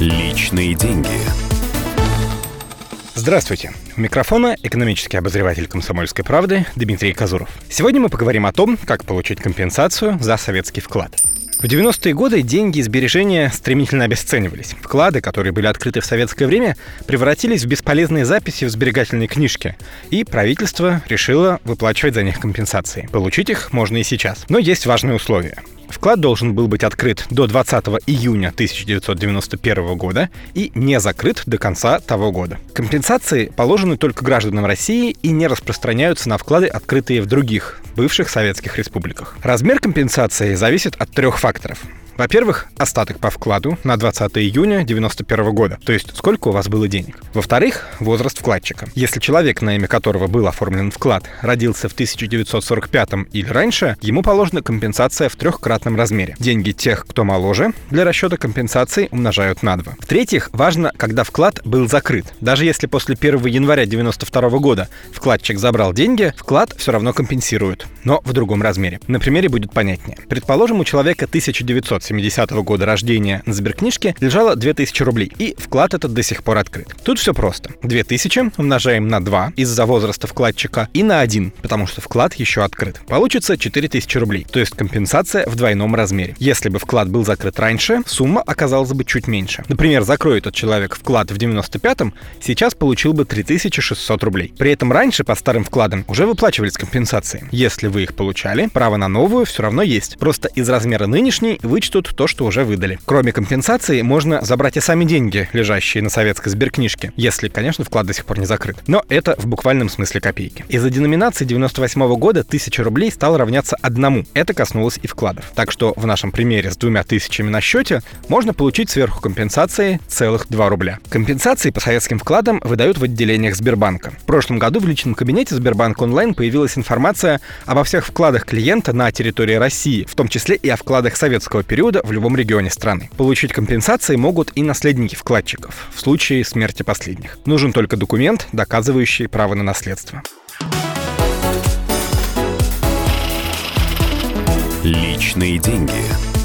Личные деньги. Здравствуйте. У микрофона экономический обозреватель «Комсомольской правды» Дмитрий Казуров. Сегодня мы поговорим о том, как получить компенсацию за советский вклад. В 90-е годы деньги и сбережения стремительно обесценивались. Вклады, которые были открыты в советское время, превратились в бесполезные записи в сберегательной книжке, и правительство решило выплачивать за них компенсации. Получить их можно и сейчас. Но есть важные условия. Вклад должен был быть открыт до 20 июня 1991 года и не закрыт до конца того года. Компенсации положены только гражданам России и не распространяются на вклады, открытые в других бывших советских республиках. Размер компенсации зависит от трех факторов. Во-первых, остаток по вкладу на 20 июня 1991 года, то есть сколько у вас было денег. Во-вторых, возраст вкладчика. Если человек, на имя которого был оформлен вклад, родился в 1945 или раньше, ему положена компенсация в трехкратном размере. Деньги тех, кто моложе, для расчета компенсации умножают на 2. В-третьих, важно, когда вклад был закрыт. Даже если после 1 января 1992 года вкладчик забрал деньги, вклад все равно компенсируют, но в другом размере. На примере будет понятнее. Предположим, у человека 1970 70 -го года рождения на сберкнижке лежало 2000 рублей, и вклад этот до сих пор открыт. Тут все просто. 2000 умножаем на 2 из-за возраста вкладчика и на 1, потому что вклад еще открыт. Получится 4000 рублей, то есть компенсация в двойном размере. Если бы вклад был закрыт раньше, сумма оказалась бы чуть меньше. Например, закроет тот человек вклад в 95-м, сейчас получил бы 3600 рублей. При этом раньше по старым вкладам уже выплачивались компенсации. Если вы их получали, право на новую все равно есть. Просто из размера нынешней вычтут вычтут то, что уже выдали. Кроме компенсации, можно забрать и сами деньги, лежащие на советской сберкнижке, если, конечно, вклад до сих пор не закрыт. Но это в буквальном смысле копейки. Из-за деноминации 98 -го года 1000 рублей стало равняться одному. Это коснулось и вкладов. Так что в нашем примере с двумя тысячами на счете можно получить сверху компенсации целых 2 рубля. Компенсации по советским вкладам выдают в отделениях Сбербанка. В прошлом году в личном кабинете Сбербанк онлайн появилась информация обо всех вкладах клиента на территории России, в том числе и о вкладах советского периода периода в любом регионе страны. Получить компенсации могут и наследники вкладчиков в случае смерти последних. Нужен только документ, доказывающий право на наследство. Личные деньги.